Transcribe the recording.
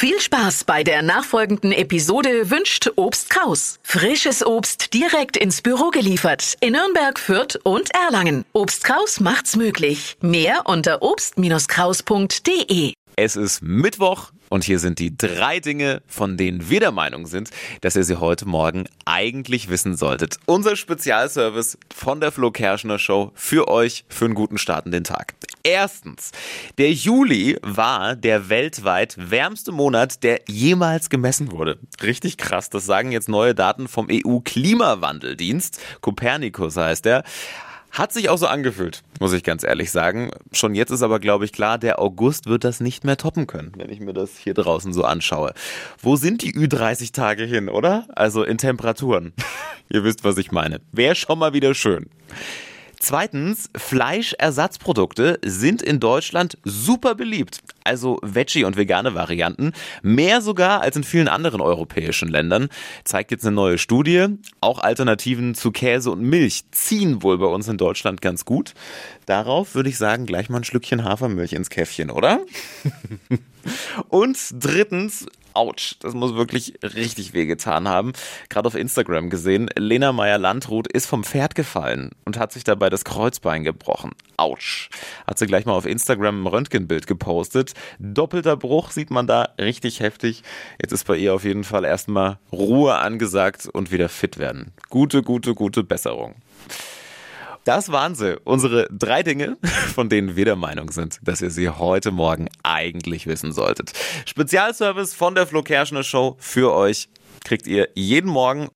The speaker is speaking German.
Viel Spaß bei der nachfolgenden Episode wünscht Obst Kraus. Frisches Obst direkt ins Büro geliefert in Nürnberg, Fürth und Erlangen. Obst Kraus macht's möglich. Mehr unter obst-kraus.de. Es ist Mittwoch und hier sind die drei Dinge, von denen wir der Meinung sind, dass ihr sie heute Morgen eigentlich wissen solltet. Unser Spezialservice von der Flo Kerschner Show für euch für einen guten Start in den Tag. Erstens, der Juli war der weltweit wärmste Monat, der jemals gemessen wurde. Richtig krass, das sagen jetzt neue Daten vom EU-Klimawandeldienst. Copernicus heißt er. Hat sich auch so angefühlt, muss ich ganz ehrlich sagen. Schon jetzt ist aber, glaube ich, klar, der August wird das nicht mehr toppen können, wenn ich mir das hier draußen so anschaue. Wo sind die Ü30-Tage hin, oder? Also in Temperaturen. Ihr wisst, was ich meine. Wäre schon mal wieder schön. Zweitens, Fleischersatzprodukte sind in Deutschland super beliebt. Also Veggie- und vegane Varianten. Mehr sogar als in vielen anderen europäischen Ländern. Zeigt jetzt eine neue Studie. Auch Alternativen zu Käse und Milch ziehen wohl bei uns in Deutschland ganz gut. Darauf würde ich sagen, gleich mal ein Schlückchen Hafermilch ins Käffchen, oder? und drittens, ouch, das muss wirklich richtig wehgetan haben. Gerade auf Instagram gesehen, Lena Meyer-Landrut ist vom Pferd gefallen und hat sich dabei das Kreuzbein gebrochen. Ouch. Hat sie gleich mal auf Instagram ein Röntgenbild gepostet. Doppelter Bruch sieht man da, richtig heftig. Jetzt ist bei ihr auf jeden Fall erstmal Ruhe angesagt und wieder fit werden. Gute, gute, gute Besserung. Das waren sie, unsere drei Dinge, von denen wir der Meinung sind, dass ihr sie heute Morgen eigentlich wissen solltet. Spezialservice von der Flo Kerschner Show für euch kriegt ihr jeden Morgen